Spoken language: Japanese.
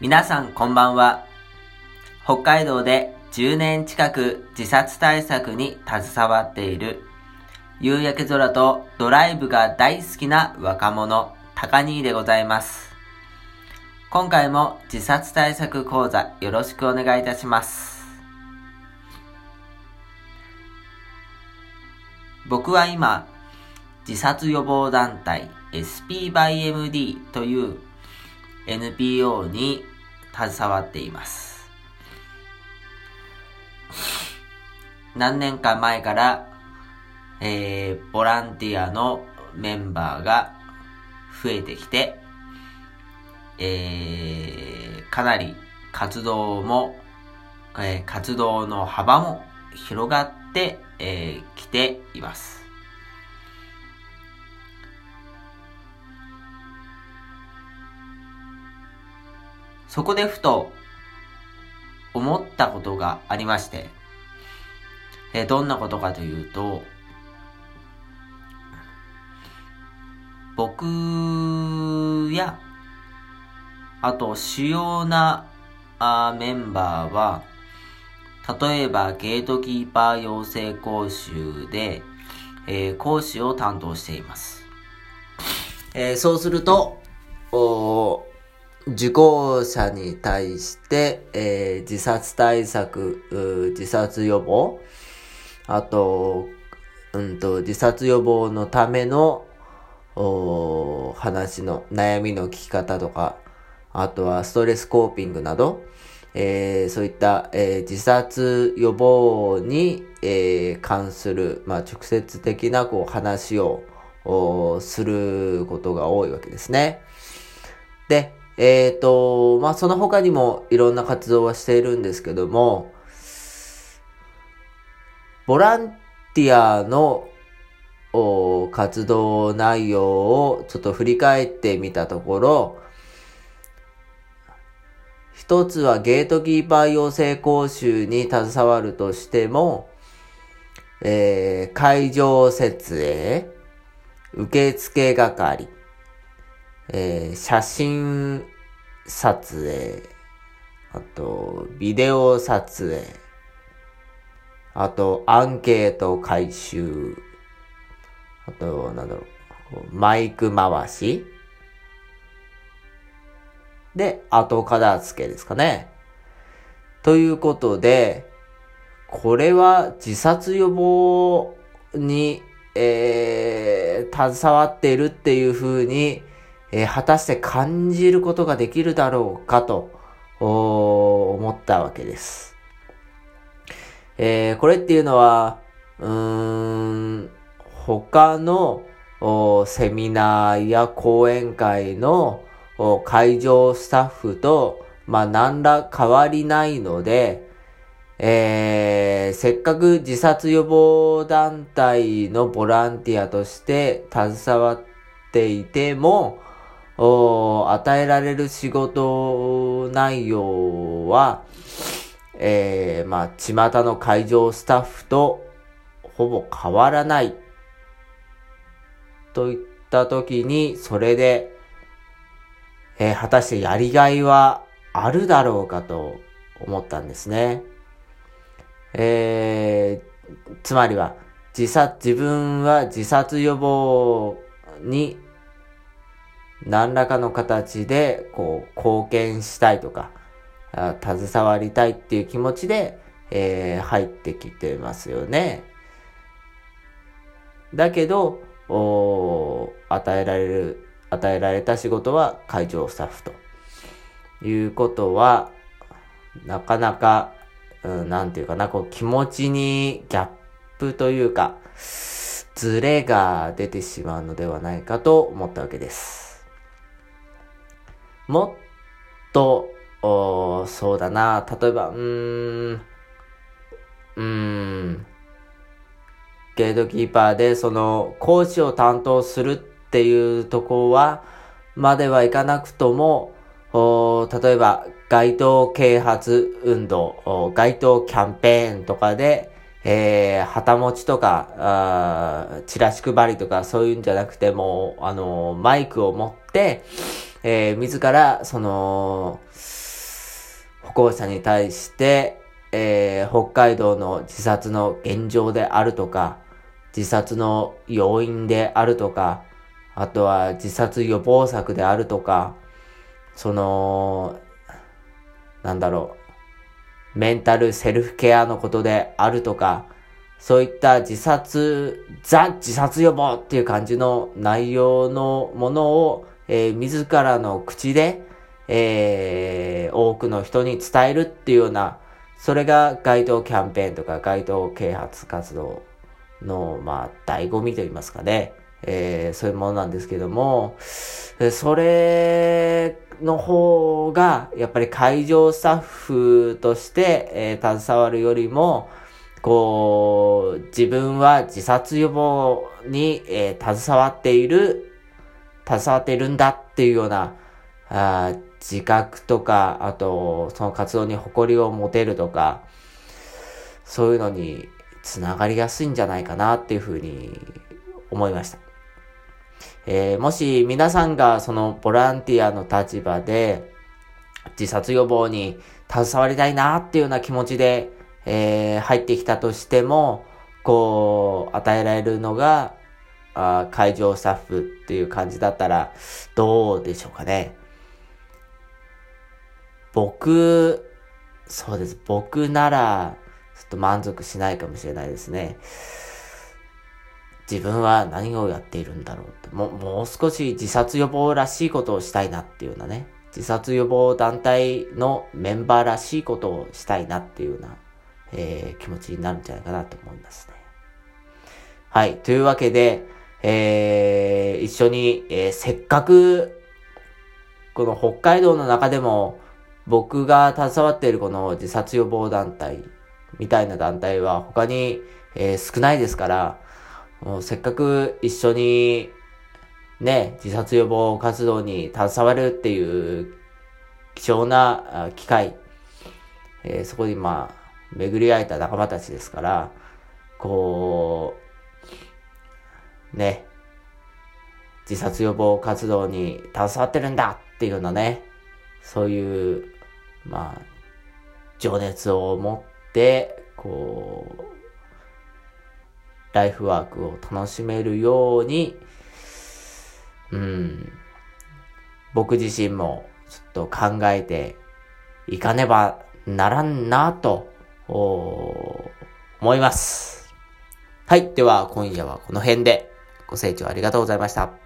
皆さんこんばんは。北海道で10年近く自殺対策に携わっている夕焼け空とドライブが大好きな若者、高兄でございます。今回も自殺対策講座よろしくお願いいたします。僕は今、自殺予防団体 SP by MD という NPO に携わっています。何年か前から、えー、ボランティアのメンバーが増えてきて、えー、かなり活動も、えー、活動の幅も広がってき、えー、ています。そこでふと思ったことがありまして、えどんなことかというと、僕や、あと主要なあメンバーは、例えばゲートキーパー養成講習で、えー、講師を担当しています。えー、そうすると、受講者に対して、えー、自殺対策、自殺予防、あと、うんと、自殺予防のための、お話の悩みの聞き方とか、あとはストレスコーピングなど、えー、そういった、えー、自殺予防に、えー、関する、まあ、直接的なこう話をすることが多いわけですね。で、えっ、ー、と、まあ、その他にもいろんな活動はしているんですけども、ボランティアの活動内容をちょっと振り返ってみたところ、一つはゲートキーパー養成講習に携わるとしても、えー、会場設営、受付係、えー、写真撮影、あと、ビデオ撮影、あと、アンケート回収、あと、なんだろう、マイク回し、で、後片付けですかね。ということで、これは自殺予防に、えー、携わっているっていうふうに、えー、果たして感じることができるだろうかと、思ったわけです。えー、これっていうのは、うーん、他のセミナーや講演会の会場スタッフと、まあ、何ら変わりないので、えー、せっかく自殺予防団体のボランティアとして携わっていても、与えられる仕事内容は、えー、まあ、巷の会場スタッフとほぼ変わらない。といった時に、それで、えー、果たしてやりがいはあるだろうかと思ったんですね。えー、つまりは、自殺、自分は自殺予防に何らかの形で、こう、貢献したいとか、携わりたいっていう気持ちで、えー、入ってきてますよね。だけど、お与えられる、与えられた仕事は会場スタッフということは、なかなか、うん、なんていうかな、こう気持ちにギャップというか、ズレが出てしまうのではないかと思ったわけです。もっと、おそうだな、例えば、うーん、うーん、ゲートキーパーでその講師を担当するっていうとこは、まではいかなくとも、お例えば街頭啓発運動、街頭キャンペーンとかで、えー、旗持ちとか、あチラシ配りとかそういうんじゃなくても、あのマイクを持って、えー、自ら、その、歩行者に対して、えー、北海道の自殺の現状であるとか、自殺の要因であるとか、あとは自殺予防策であるとか、その、なんだろう、メンタルセルフケアのことであるとか、そういった自殺、ザ自殺予防っていう感じの内容のものを、えー、自らの口で、えー、多くの人に伝えるっていうような、それが街頭キャンペーンとか街頭啓発活動の、まあ、醍醐味と言いますかね。えー、そういうものなんですけども、それの方が、やっぱり会場スタッフとして、えー、携わるよりも、こう、自分は自殺予防に、えー、携わっている、携わっているんだっていうような、あ自覚とか、あと、その活動に誇りを持てるとか、そういうのにつながりやすいんじゃないかなっていうふうに思いました。えー、もし皆さんがそのボランティアの立場で自殺予防に携わりたいなっていうような気持ちで、えー、入ってきたとしても、こう、与えられるのが、あ会場スタッフっていう感じだったら、どうでしょうかね。僕、そうです。僕なら、ちょっと満足しないかもしれないですね。自分は何をやっているんだろうと。ももう少し自殺予防らしいことをしたいなっていうようなね。自殺予防団体のメンバーらしいことをしたいなっていうようなえー、気持ちになるんじゃないかなと思いますね。はい。というわけで、えー、一緒に、えー、せっかく、この北海道の中でも、僕が携わっているこの自殺予防団体みたいな団体は他に、えー、少ないですから、もうせっかく一緒にね、自殺予防活動に携わるっていう貴重な機会、えー、そこにまあ、巡り会えた仲間たちですから、こう、ね、自殺予防活動に携わってるんだっていうようなね、そういう、まあ、情熱を持って、こう、ライフワークを楽しめるように、うん、僕自身もちょっと考えていかねばならんなと思います。はい。では、今夜はこの辺でご清聴ありがとうございました。